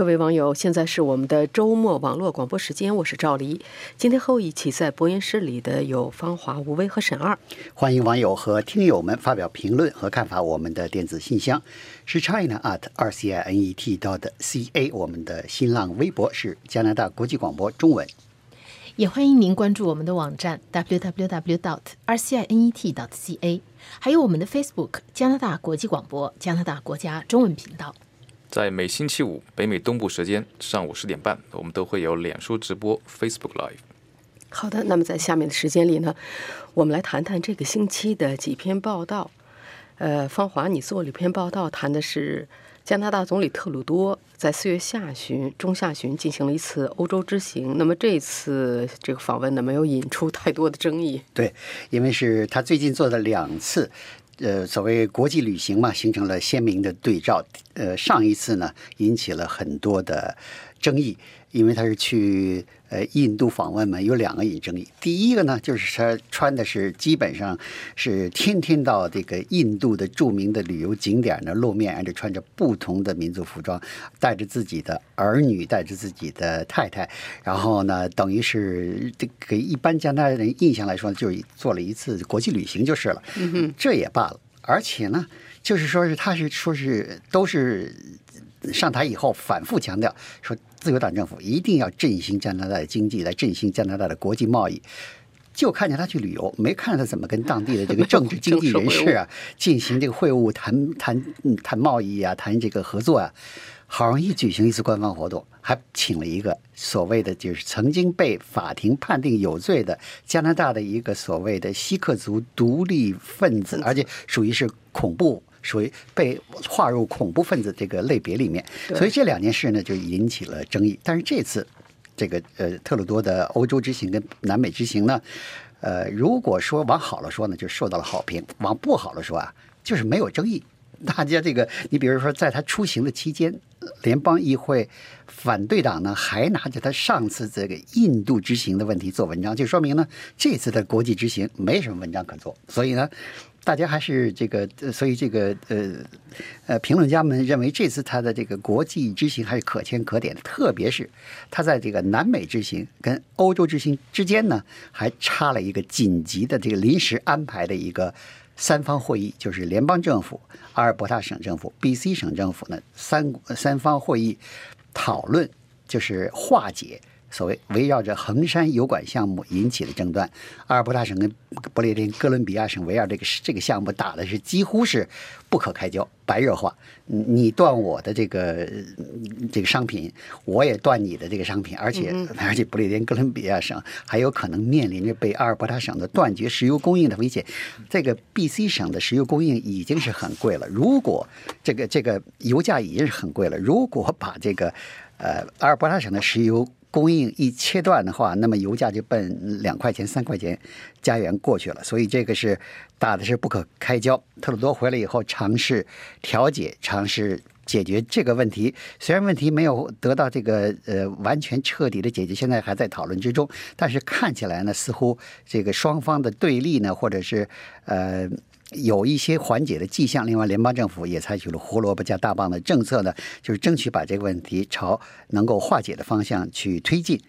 各位网友，现在是我们的周末网络广播时间，我是赵黎。今天和我一起在播音室里的有芳华、吴威和沈二。欢迎网友和听友们发表评论和看法。我们的电子信箱是 china at r c i n e t dot c a。我们的新浪微博是加拿大国际广播中文。也欢迎您关注我们的网站 www dot r c i n e t dot c a，还有我们的 Facebook 加拿大国际广播加拿大国家中文频道。在每星期五北美东部时间上午十点半，我们都会有脸书直播 Facebook Live。好的，那么在下面的时间里呢，我们来谈谈这个星期的几篇报道。呃，芳华，你做了一篇报道，谈的是加拿大总理特鲁多在四月下旬、中下旬进行了一次欧洲之行。那么这次这个访问呢，没有引出太多的争议。对，因为是他最近做的两次。呃，所谓国际旅行嘛，形成了鲜明的对照。呃，上一次呢，引起了很多的争议，因为他是去呃印度访问嘛，有两个引争议。第一个呢，就是他穿的是基本上是天天到这个印度的著名的旅游景点呢露面，而且穿着不同的民族服装，带着自己的儿女，带着自己的太太，然后呢，等于是这给一般加拿大人印象来说，就是做了一次国际旅行就是了。嗯哼，这也罢了。而且呢，就是说是他是说是都是上台以后反复强调说，自由党政府一定要振兴加拿大的经济，来振兴加拿大的国际贸易。就看见他去旅游，没看他怎么跟当地的这个政治经 济人士啊进行这个会晤、谈谈谈贸易啊、谈这个合作啊。好容易举行一次官方活动，还请了一个所谓的就是曾经被法庭判定有罪的加拿大的一个所谓的锡克族独立分子，而且属于是恐怖，属于被划入恐怖分子这个类别里面。所以这两件事呢就引起了争议。但是这次这个呃特鲁多的欧洲之行跟南美之行呢，呃，如果说往好了说呢，就受到了好评；往不好了说啊，就是没有争议。大家这个，你比如说，在他出行的期间，联邦议会反对党呢还拿着他上次这个印度之行的问题做文章，就说明呢这次的国际之行没什么文章可做。所以呢，大家还是这个，所以这个呃呃，评论家们认为这次他的这个国际之行还是可圈可点的，特别是他在这个南美之行跟欧洲之行之间呢，还插了一个紧急的这个临时安排的一个。三方会议就是联邦政府、阿尔伯塔省政府、B.C 省政府呢三三方会议讨论，就是化解。所谓围绕着衡山油管项目引起的争端，阿尔伯塔省跟不列颠哥伦比亚省围绕这个这个项目打的是几乎是不可开交，白热化。你断我的这个这个商品，我也断你的这个商品，而且而且不列颠哥伦比亚省还有可能面临着被阿尔伯塔省的断绝石油供应的危险。这个 B.C 省的石油供应已经是很贵了，如果这个这个油价已经是很贵了，如果把这个呃阿尔伯塔省的石油供应一切断的话，那么油价就奔两块钱、三块钱加元过去了。所以这个是打的是不可开交。特鲁多回来以后，尝试调解，尝试解决这个问题。虽然问题没有得到这个呃完全彻底的解决，现在还在讨论之中。但是看起来呢，似乎这个双方的对立呢，或者是呃。有一些缓解的迹象。另外，联邦政府也采取了胡萝卜加大棒的政策呢，就是争取把这个问题朝能够化解的方向去推进。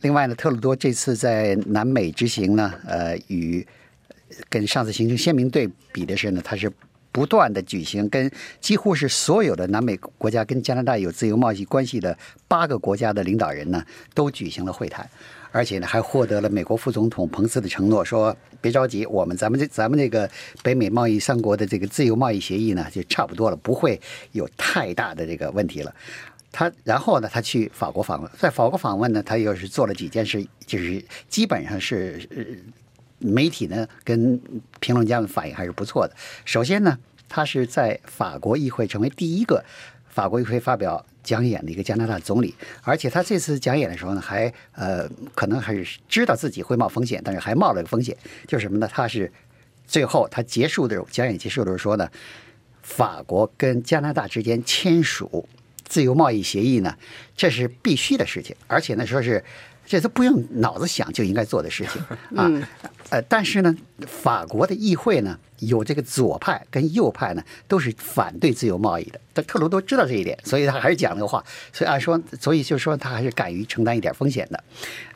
另外呢，特鲁多这次在南美之行呢，呃，与跟上次形成鲜明对比的是呢，他是不断的举行跟几乎是所有的南美国家跟加拿大有自由贸易关系的八个国家的领导人呢，都举行了会谈。而且呢，还获得了美国副总统彭斯的承诺，说别着急，我们咱们这咱们这个北美贸易三国的这个自由贸易协议呢，就差不多了，不会有太大的这个问题了。他然后呢，他去法国访问，在法国访问呢，他又是做了几件事，就是基本上是媒体呢跟评论家们反应还是不错的。首先呢，他是在法国议会成为第一个法国议会发表。讲演的一个加拿大总理，而且他这次讲演的时候呢，还呃，可能还是知道自己会冒风险，但是还冒了个风险，就是什么呢？他是最后他结束的时候，讲演结束的时候说呢，法国跟加拿大之间签署自由贸易协议呢，这是必须的事情，而且呢，说是这都不用脑子想就应该做的事情 啊。呃，但是呢，法国的议会呢，有这个左派跟右派呢，都是反对自由贸易的。但特鲁多知道这一点，所以他还是讲那个话。所以按说，所以就说他还是敢于承担一点风险的。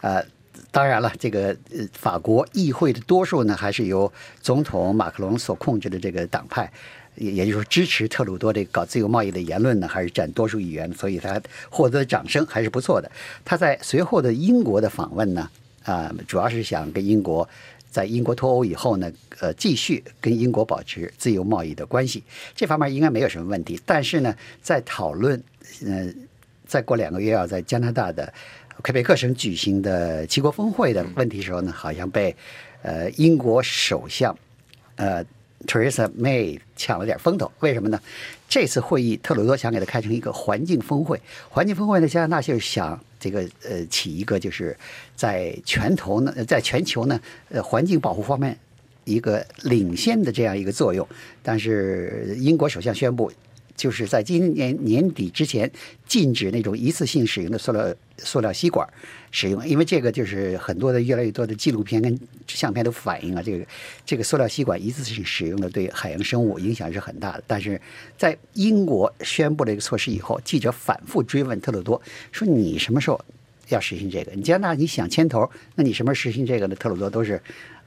呃，当然了，这个呃，法国议会的多数呢，还是由总统马克龙所控制的这个党派。也也就是说，支持特鲁多这个搞自由贸易的言论呢，还是占多数议员，所以他获得的掌声还是不错的。他在随后的英国的访问呢，啊，主要是想跟英国在英国脱欧以后呢，呃，继续跟英国保持自由贸易的关系，这方面应该没有什么问题。但是呢，在讨论，呃，再过两个月要在加拿大的魁北克省举行的七国峰会的问题时候呢，好像被呃英国首相呃。Teresa May 抢了点风头，为什么呢？这次会议，特鲁多想给他开成一个环境峰会。环境峰会呢，加拿大就是想这个呃起一个就是在全球呢，在全球呢，呃环境保护方面一个领先的这样一个作用。但是英国首相宣布。就是在今年年底之前禁止那种一次性使用的塑料塑料吸管使用，因为这个就是很多的越来越多的纪录片跟相片都反映了这个这个塑料吸管一次性使用的对海洋生物影响是很大的。但是在英国宣布了一个措施以后，记者反复追问特鲁多说：“你什么时候要实行这个？你加拿大你想牵头，那你什么时候实行这个呢？”特鲁多都是。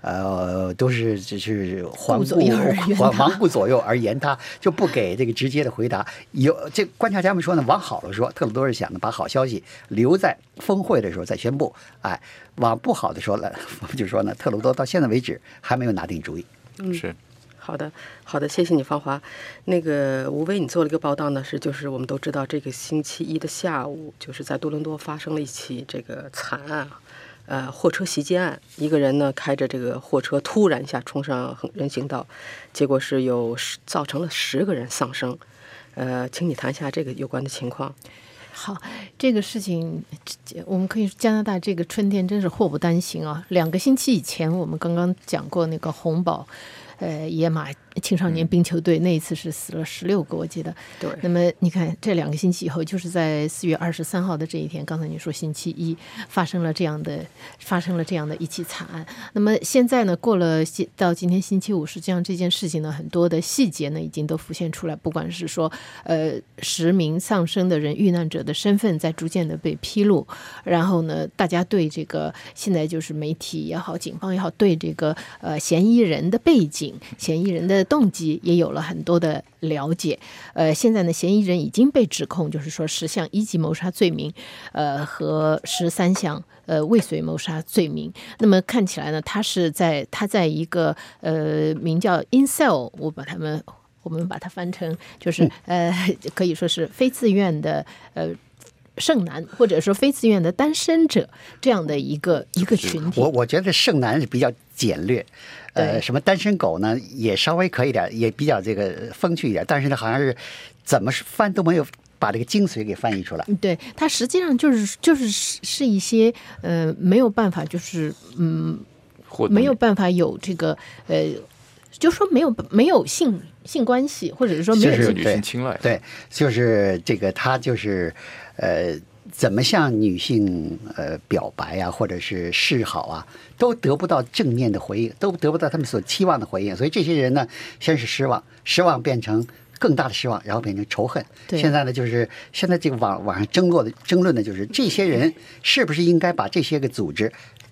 呃，都是只是环顾环环顾左右而言他，就不给这个直接的回答。有这观察家们说呢，往好了说，特鲁多是想呢把好消息留在峰会的时候再宣布。哎，往不好的说了，我们 就说呢，特鲁多到现在为止还没有拿定主意。嗯，是好的，好的，谢谢你，芳华。那个吴威，你做了一个报道呢，是就是我们都知道，这个星期一的下午，就是在多伦多发生了一起这个惨案。呃，货车袭击案，一个人呢开着这个货车突然一下冲上人行道，结果是有十造成了十个人丧生。呃，请你谈一下这个有关的情况。好，这个事情我们可以说加拿大这个春天真是祸不单行啊！两个星期以前我们刚刚讲过那个红宝，呃，野马。青少年冰球队那一次是死了十六个，我记得。对。那么你看，这两个星期以后，就是在四月二十三号的这一天，刚才你说星期一发生了这样的，发生了这样的一起惨案。那么现在呢，过了到今天星期五，实际上这件事情呢，很多的细节呢已经都浮现出来。不管是说，呃，十名丧生的人遇难者的身份在逐渐的被披露，然后呢，大家对这个现在就是媒体也好，警方也好，对这个呃嫌疑人的背景、嫌疑人的。动机也有了很多的了解，呃，现在呢，嫌疑人已经被指控，就是说十项一级谋杀罪名，呃，和十三项呃未遂谋杀罪名。那么看起来呢，他是在他在一个呃名叫 Incel，我把他们我们把它翻成就是呃可以说是非自愿的呃剩男，或者说非自愿的单身者这样的一个一个群体。我我觉得剩男是比较简略。呃，什么单身狗呢？也稍微可以点，也比较这个风趣一点。但是呢，好像是怎么翻都没有把这个精髓给翻译出来。对，它实际上就是就是是一些呃没有办法，就是嗯，没有办法有这个呃，就说没有没有性性关系，或者是说没有女性青睐。对，就是这个他就是呃。怎么向女性呃表白啊，或者是示好啊，都得不到正面的回应，都得不到他们所期望的回应。所以这些人呢，先是失望，失望变成更大的失望，然后变成仇恨。现在呢，就是现在这个网网上争论的争论的就是这些人是不是应该把这些个组织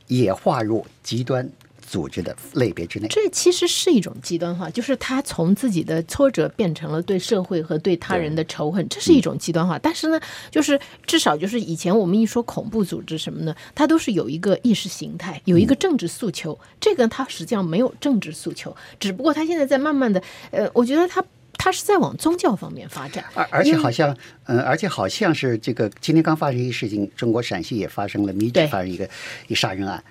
也划入极端。组织的类别之内，这其实是一种极端化，就是他从自己的挫折变成了对社会和对他人的仇恨，这是一种极端化。但是呢，就是至少就是以前我们一说恐怖组织什么呢，它都是有一个意识形态，有一个政治诉求。这个它实际上没有政治诉求，只不过它现在在慢慢的，呃，我觉得它它是在往宗教方面发展。而而且好像，嗯，而且好像是这个今天刚发生一事情，中国陕西也发生了，密集发生一个一杀人案。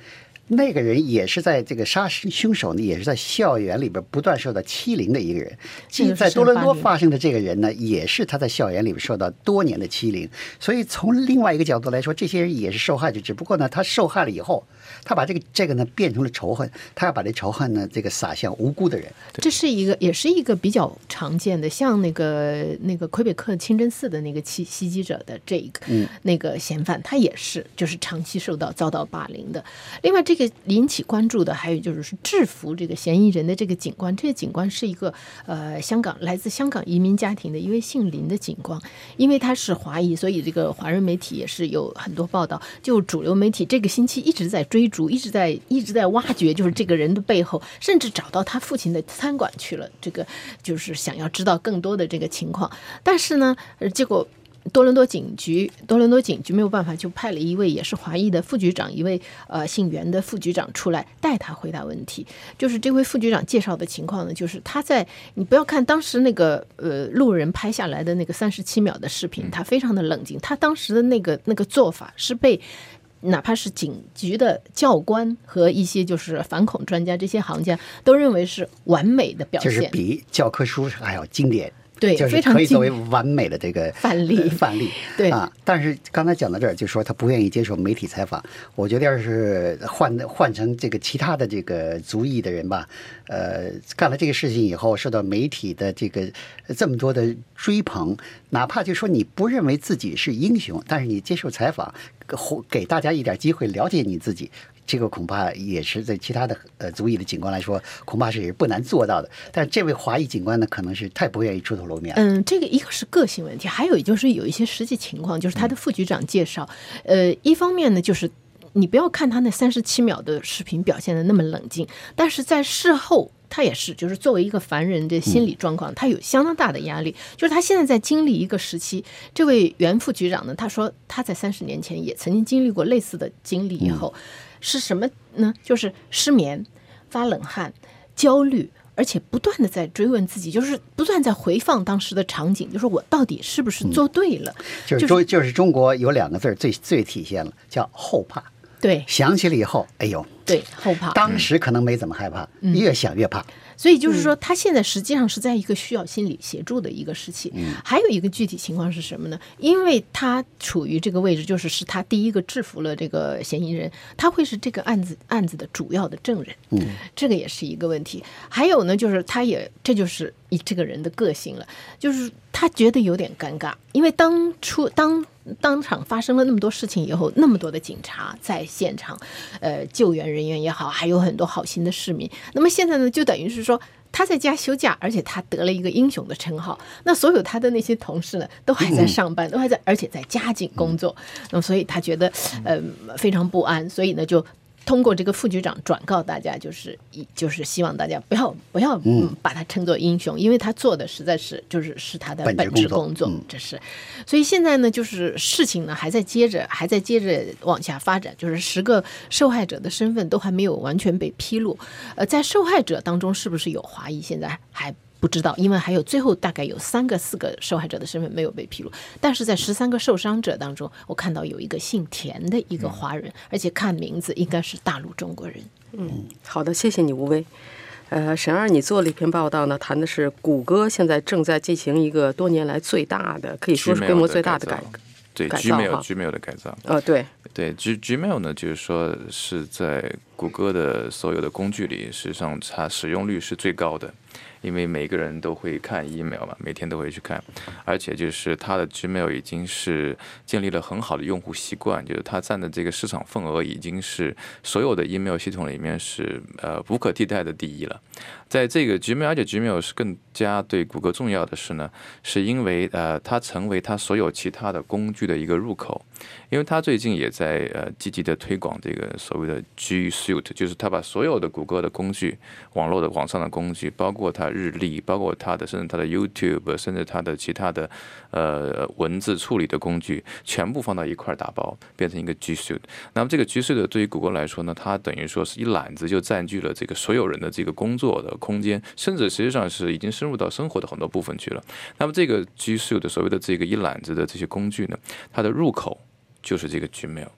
那个人也是在这个杀凶手呢，也是在校园里边不断受到欺凌的一个人。即在多伦多发生的这个人呢，也是他在校园里边受到多年的欺凌。所以从另外一个角度来说，这些人也是受害者，只不过呢，他受害了以后，他把这个这个呢变成了仇恨，他要把这仇恨呢这个撒向无辜的人。这是一个，也是一个比较常见的，像那个那个魁北克清真寺的那个袭袭击者的这一个、嗯那个嫌犯，他也是就是长期受到遭到霸凌的。另外，这个引起关注的还有就是制服这个嫌疑人的这个警官，这个警官是一个呃香港来自香港移民家庭的一位姓林的警官，因为他是华裔，所以这个华人媒体也是有很多报道。就主流媒体这个星期一直在追逐，一直在一直在挖掘，就是这个人的背后，甚至找到他父亲的餐馆去了。这个就是想要知道更多的这个情况，但是呢，呃结果。多伦多警局，多伦多警局没有办法，就派了一位也是华裔的副局长，一位呃姓袁的副局长出来带他回答问题。就是这位副局长介绍的情况呢，就是他在你不要看当时那个呃路人拍下来的那个三十七秒的视频，他非常的冷静，他当时的那个那个做法是被。哪怕是警局的教官和一些就是反恐专家这些行家都认为是完美的表现就是，比教科书还要经典。对，就是可以作为完美的这个范例范例。对啊，但是刚才讲到这儿，就说他不愿意接受媒体采访。我觉得要是换换成这个其他的这个族裔的人吧，呃，干了这个事情以后，受到媒体的这个这么多的追捧，哪怕就说你不认为自己是英雄，但是你接受采访，给大家一点机会了解你自己。这个恐怕也是在其他的呃族裔的警官来说，恐怕是不难做到的。但这位华裔警官呢，可能是太不愿意出头露面。嗯，这个一个是个性问题，还有就是有一些实际情况，就是他的副局长介绍，呃，一方面呢就是。你不要看他那三十七秒的视频表现的那么冷静，但是在事后他也是，就是作为一个凡人的心理状况，他有相当大的压力。就是他现在在经历一个时期，这位原副局长呢，他说他在三十年前也曾经经历过类似的经历，以后、是什么呢？就是失眠、发冷汗、焦虑。而且不断的在追问自己，就是不断在回放当时的场景，就是我到底是不是做对了？就是中就是中国有两个字最最体现了，叫后怕。对想起了以后，哎呦，对，后怕。当时可能没怎么害怕，嗯越想越怕。所以就是说，他现在实际上是在一个需要心理协助的一个时期。还有一个具体情况是什么呢？因为他处于这个位置，就是是他第一个制服了这个嫌疑人，他会是这个案子案子的主要的证人。嗯，这个也是一个问题。还有呢，就是他也这就是一这个人的个性了，就是他觉得有点尴尬，因为当初当。当场发生了那么多事情以后，那么多的警察在现场，呃，救援人员也好，还有很多好心的市民。那么现在呢，就等于是说他在家休假，而且他得了一个英雄的称号。那所有他的那些同事呢，都还在上班，都还在，而且在加紧工作。那么所以他觉得呃非常不安，所以呢就。通过这个副局长转告大家，就是一就是希望大家不要不要嗯把他称作英雄，因为他做的实在是就是是他的本职工作这是。所以现在呢，就是事情呢还在接着还在接着往下发展，就是十个受害者的身份都还没有完全被披露。呃，在受害者当中是不是有华裔，现在还。不知道，因为还有最后大概有三个、四个受害者的身份没有被披露，但是在十三个受伤者当中，我看到有一个姓田的一个华人，而且看名字应该是大陆中国人。嗯好的，谢谢你，吴威。呃，沈二，你做了一篇报道呢，谈的是谷歌现在正在进行一个多年来最大的，可以说是规模最大的改革。对 Gmail，Gmail 的改造，呃，对，对 G Gmail 呢，就是说是在谷歌的所有的工具里，实际上它使用率是最高的，因为每个人都会看 email 嘛，每天都会去看，而且就是它的 Gmail 已经是建立了很好的用户习惯，就是它占的这个市场份额已经是所有的 email 系统里面是呃无可替代的第一了。在这个 Gmail，而且 Gmail 是更加对谷歌重要的是呢，是因为呃它成为它所有其他的工具的一个入口，因为它最近也在呃积极的推广这个所谓的 G Suite，就是它把所有的谷歌的工具、网络的网上的工具，包括它日历，包括它的甚至它的 YouTube，甚至它的其他的呃文字处理的工具，全部放到一块儿打包，变成一个 G Suite。那么这个 G Suite 对于谷歌来说呢，它等于说是一揽子就占据了这个所有人的这个工作的空间，甚至实际上是已经深入到生活的很多部分去了。那么这个 G Suite 所谓的这个一揽子的这些工具呢，它的入口就是这个 Gmail。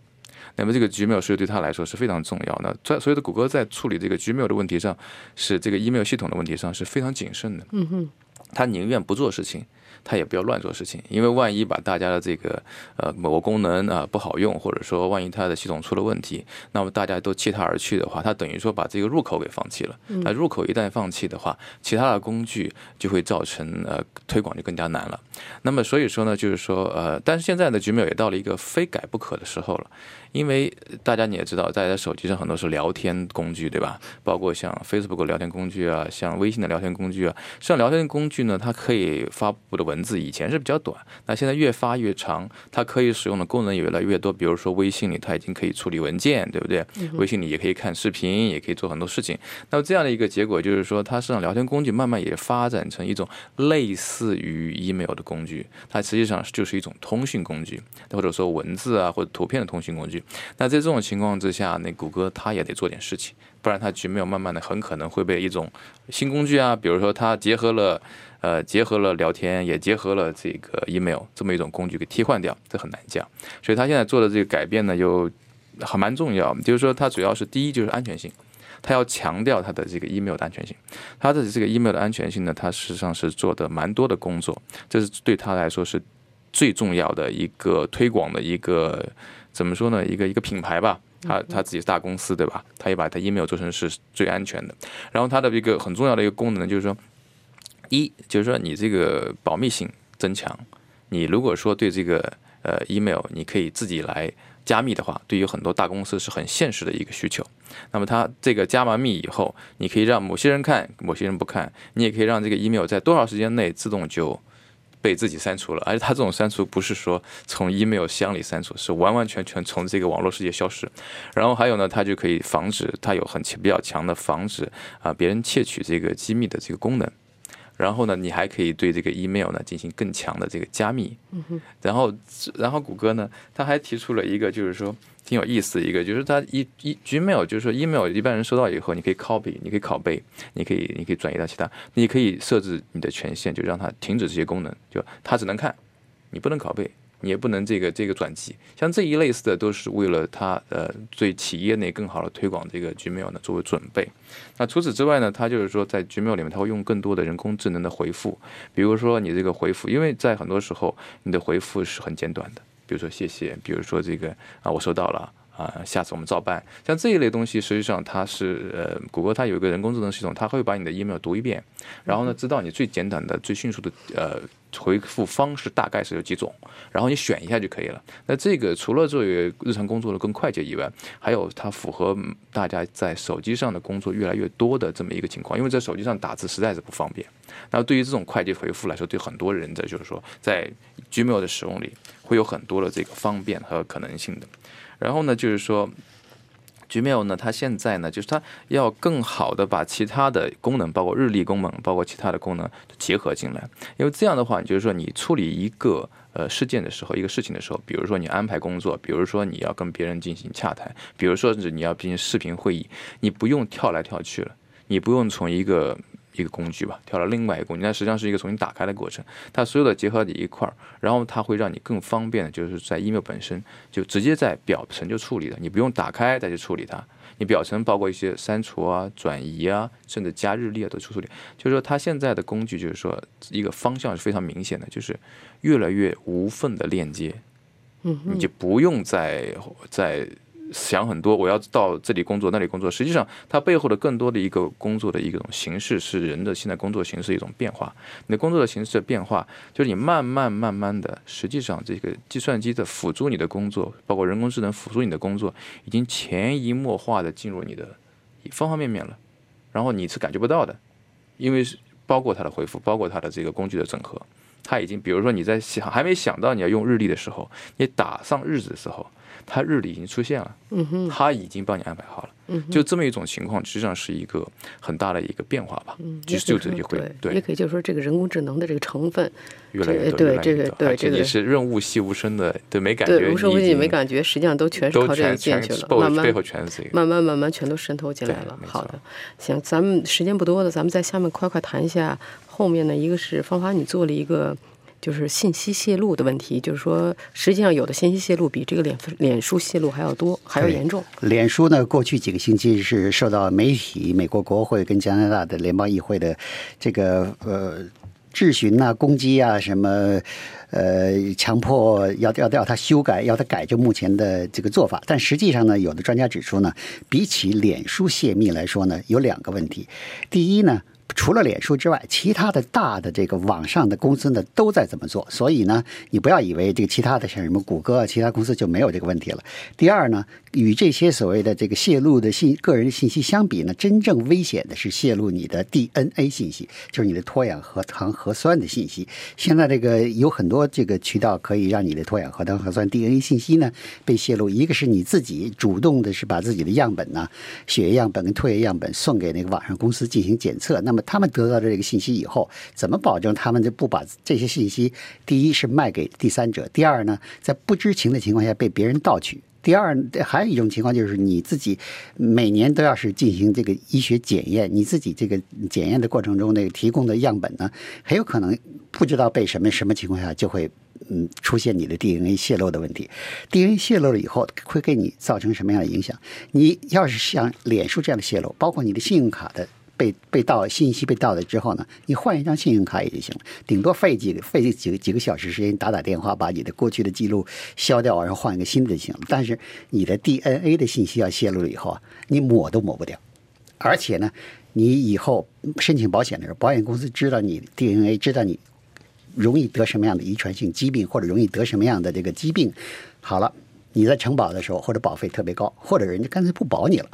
那么这个 Gmail 是对他来说是非常重要。的在所有的谷歌在处理这个 Gmail 的问题上，是这个 email 系统的问题上是非常谨慎的。嗯哼，他宁愿不做事情，他也不要乱做事情，因为万一把大家的这个呃某个功能啊不好用，或者说万一它的系统出了问题，那么大家都弃它而去的话，它等于说把这个入口给放弃了。那入口一旦放弃的话，其他的工具就会造成呃推广就更加难了。那么所以说呢，就是说呃，但是现在的 Gmail 也到了一个非改不可的时候了。因为大家你也知道，大家手机上很多是聊天工具，对吧？包括像 Facebook 聊天工具啊，像微信的聊天工具啊。像聊天工具呢，它可以发布的文字以前是比较短，那现在越发越长，它可以使用的功能也越来越多。比如说微信里，它已经可以处理文件，对不对？微信里也可以看视频，也可以做很多事情。那么这样的一个结果就是说，它实际上聊天工具慢慢也发展成一种类似于 email 的工具，它实际上就是一种通讯工具，或者说文字啊或者图片的通讯工具。那在这种情况之下，那谷歌它也得做点事情，不然它 Gmail 慢慢的很可能会被一种新工具啊，比如说它结合了呃结合了聊天，也结合了这个 email 这么一种工具给替换掉，这很难讲。所以他现在做的这个改变呢，又还蛮重要，就是说它主要是第一就是安全性，它要强调它的这个 email 的安全性。它的这个 email 的安全性呢，它实际上是做的蛮多的工作，这是对他来说是最重要的一个推广的一个。怎么说呢？一个一个品牌吧，他他自己是大公司，对吧？他也把他 email 做成是最安全的。然后它的一个很重要的一个功能就是说，一就是说你这个保密性增强。你如果说对这个呃 email 你可以自己来加密的话，对于很多大公司是很现实的一个需求。那么它这个加完密以后，你可以让某些人看，某些人不看，你也可以让这个 email 在多少时间内自动就。被自己删除了，而且它这种删除不是说从 email 箱里删除，是完完全全从这个网络世界消失。然后还有呢，它就可以防止，它有很比较强的防止啊别人窃取这个机密的这个功能。然后呢，你还可以对这个 email 呢进行更强的这个加密。然后，然后谷歌呢，它还提出了一个，就是说。挺有意思的一个，就是它一一 Gmail，就是说 email 一般人收到以后，你可以 copy，你可以拷贝，你可以你可以转移到其他，你可以设置你的权限，就让它停止这些功能，就它只能看，你不能拷贝，你也不能这个这个转机，像这一类似的都是为了它呃对企业内更好的推广这个 Gmail 呢作为准备。那除此之外呢，它就是说在 Gmail 里面，它会用更多的人工智能的回复，比如说你这个回复，因为在很多时候你的回复是很简短的。比如说谢谢，比如说这个啊，我收到了啊，下次我们照办。像这一类东西，实际上它是呃，谷歌它有一个人工智能系统，它会把你的 email 读一遍，然后呢，知道你最简短的、最迅速的呃回复方式大概是有几种，然后你选一下就可以了。那这个除了作为日常工作的更快捷以外，还有它符合大家在手机上的工作越来越多的这么一个情况，因为在手机上打字实在是不方便。那对于这种快捷回复来说，对很多人的就是说在 Gmail 的使用里。会有很多的这个方便和可能性的，然后呢，就是说，Gmail 呢，它现在呢，就是它要更好的把其他的功能，包括日历功能，包括其他的功能结合进来，因为这样的话，就是说你处理一个呃事件的时候，一个事情的时候，比如说你安排工作，比如说你要跟别人进行洽谈，比如说你要进行视频会议，你不用跳来跳去了，你不用从一个。一个工具吧，跳到另外一个工具，那实际上是一个重新打开的过程。它所有的结合在一块儿，然后它会让你更方便的，就是在 email 本身就直接在表层就处理了，你不用打开再去处理它。你表层包括一些删除啊、转移啊，甚至加日历啊都处理。就是说，它现在的工具就是说一个方向是非常明显的，就是越来越无缝的链接。嗯，你就不用再在。想很多，我要到这里工作，那里工作。实际上，它背后的更多的一个工作的一种形式，是人的现在工作形式一种变化。你的工作的形式的变化，就是你慢慢慢慢的，实际上这个计算机的辅助你的工作，包括人工智能辅助你的工作，已经潜移默化的进入你的方方面面了。然后你是感觉不到的，因为包括它的回复，包括它的这个工具的整合，它已经，比如说你在想还没想到你要用日历的时候，你打上日子的时候。它日历已经出现了，嗯哼，它已经帮你安排好了，嗯，就这么一种情况，实际上是一个很大的一个变化吧，嗯，就就这一回对，也可以就是说这个人工智能的这个成分越来越多，对这个对这个也是润物细无声的，对没感觉，对无声无息没感觉，实际上都全是靠这个进去了，慢慢背后全是这个，慢慢慢慢全都渗透进来了。好的，行，咱们时间不多了，咱们在下面快快谈一下后面呢，一个是方法，你做了一个。就是信息泄露的问题，就是说，实际上有的信息泄露比这个脸脸书泄露还要多，还要严重。脸书呢，过去几个星期是受到媒体、美国国会跟加拿大的联邦议会的这个呃质询呐、攻击啊，什么呃，强迫要要要他修改，要他改就目前的这个做法。但实际上呢，有的专家指出呢，比起脸书泄密来说呢，有两个问题。第一呢。除了脸书之外，其他的大的这个网上的公司呢，都在怎么做。所以呢，你不要以为这个其他的像什么谷歌啊，其他公司就没有这个问题了。第二呢，与这些所谓的这个泄露的信个人信息相比呢，真正危险的是泄露你的 DNA 信息，就是你的脱氧核糖核酸的信息。现在这个有很多这个渠道可以让你的脱氧核糖核酸 DNA 信息呢被泄露。一个是你自己主动的是把自己的样本呢，血液样本跟唾液样本送给那个网上公司进行检测，那么他们得到的这个信息以后，怎么保证他们就不把这些信息，第一是卖给第三者，第二呢，在不知情的情况下被别人盗取。第二，还有一种情况就是你自己每年都要是进行这个医学检验，你自己这个检验的过程中，那个提供的样本呢，很有可能不知道被什么什么情况下就会嗯出现你的 DNA 泄露的问题。DNA 泄露了以后会给你造成什么样的影响？你要是像脸书这样的泄露，包括你的信用卡的。被被盗信息被盗了之后呢，你换一张信用卡也就行了，顶多费几个费几个几个小时时间打打电话，把你的过去的记录消掉，然后换一个新的就行了。但是你的 DNA 的信息要泄露了以后啊，你抹都抹不掉，而且呢，你以后申请保险的时候，保险公司知道你 DNA，知道你容易得什么样的遗传性疾病，或者容易得什么样的这个疾病，好了，你在承保的时候，或者保费特别高，或者人家干脆不保你了。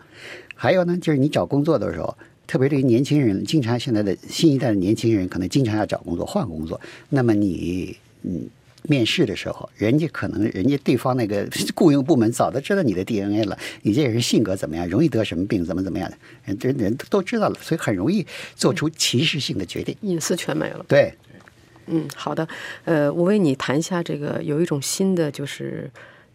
还有呢，就是你找工作的时候。特别对于年轻人，经常现在的新一代的年轻人，可能经常要找工作、换工作。那么你嗯，面试的时候，人家可能人家对方那个雇佣部门早都知道你的 DNA 了，你这人性格怎么样，容易得什么病，怎么怎么样的，人这人都知道了，所以很容易做出歧视性的决定，隐私全没了。对，嗯，好的，呃，我为你谈一下这个，有一种新的就是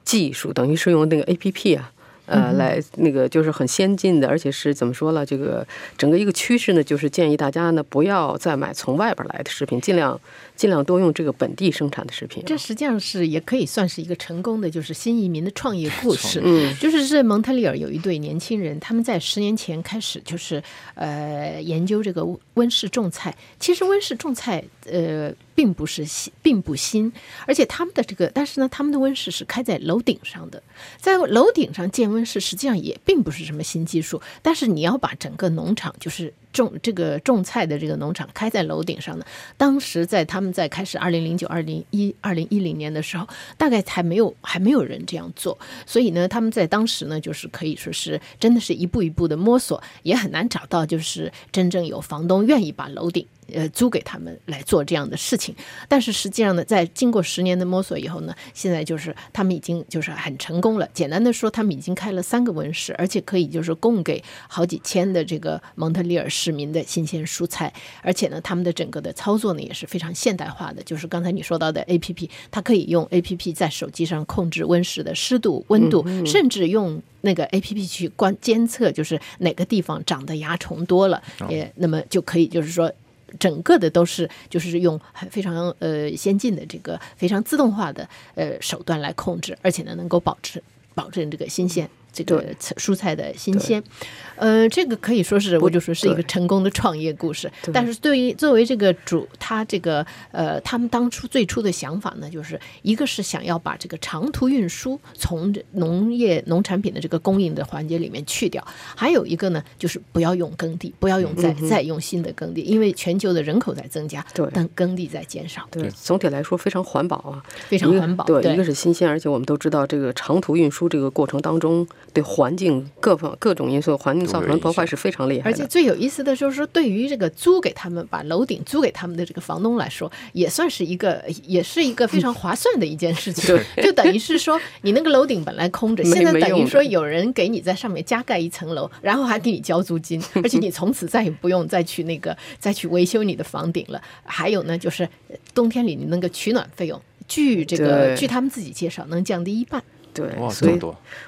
技术，等于是用那个 A P P 啊。呃，来那个就是很先进的，而且是怎么说了？这个整个一个趋势呢，就是建议大家呢不要再买从外边来的食品，尽量尽量多用这个本地生产的食品。这实际上是也可以算是一个成功的，就是新移民的创业故事。嗯，就是是蒙特利尔有一对年轻人，他们在十年前开始就是呃研究这个温室种菜。其实温室种菜呃并不是新，并不新，而且他们的这个，但是呢，他们的温室是开在楼顶上的，在楼顶上建。温室实际上也并不是什么新技术，但是你要把整个农场，就是种这个种菜的这个农场开在楼顶上呢。当时在他们们在开始二零零九、二零一二零一零年的时候，大概还没有还没有人这样做，所以呢，他们在当时呢，就是可以说是真的是一步一步的摸索，也很难找到就是真正有房东愿意把楼顶。呃，租给他们来做这样的事情，但是实际上呢，在经过十年的摸索以后呢，现在就是他们已经就是很成功了。简单的说，他们已经开了三个温室，而且可以就是供给好几千的这个蒙特利尔市民的新鲜蔬菜。而且呢，他们的整个的操作呢也是非常现代化的，就是刚才你说到的 A P P，它可以用 A P P 在手机上控制温室的湿度、温度，甚至用那个 A P P 去观监测，就是哪个地方长的蚜虫多了，也那么就可以就是说。整个的都是就是用非常呃先进的这个非常自动化的呃手段来控制，而且呢能够保持保证这个新鲜。这个蔬菜的新鲜，呃，这个可以说是我就说是一个成功的创业故事。但是对于作为这个主，他这个呃，他们当初最初的想法呢，就是一个是想要把这个长途运输从农业农产品的这个供应的环节里面去掉，还有一个呢，就是不要用耕地，不要用再再用新的耕地，因为全球的人口在增加，对，但耕地在减少。对，总体来说非常环保啊，非常环保。对，一个是新鲜，而且我们都知道这个长途运输这个过程当中。对环境各方各种因素，环境造成的破坏是非常厉害的。而且最有意思的就是说，对于这个租给他们把楼顶租给他们的这个房东来说，也算是一个，也是一个非常划算的一件事情。就等于是说，你那个楼顶本来空着，现在等于说有人给你在上面加盖一层楼，然后还给你交租金，而且你从此再也不用再去那个再去维修你的房顶了。还有呢，就是冬天里你那个取暖费用，据这个据他们自己介绍，能降低一半。对，所以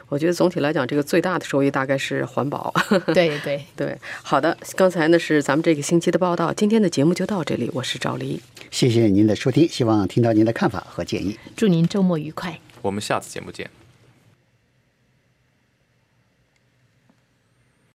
我觉得总体来讲，这个最大的收益大概是环保。对对。对，好的，刚才呢是咱们这个星期的报道，今天的节目就到这里，我是赵黎，谢谢您的收听，希望听到您的看法和建议，祝您周末愉快，我们下次节目见。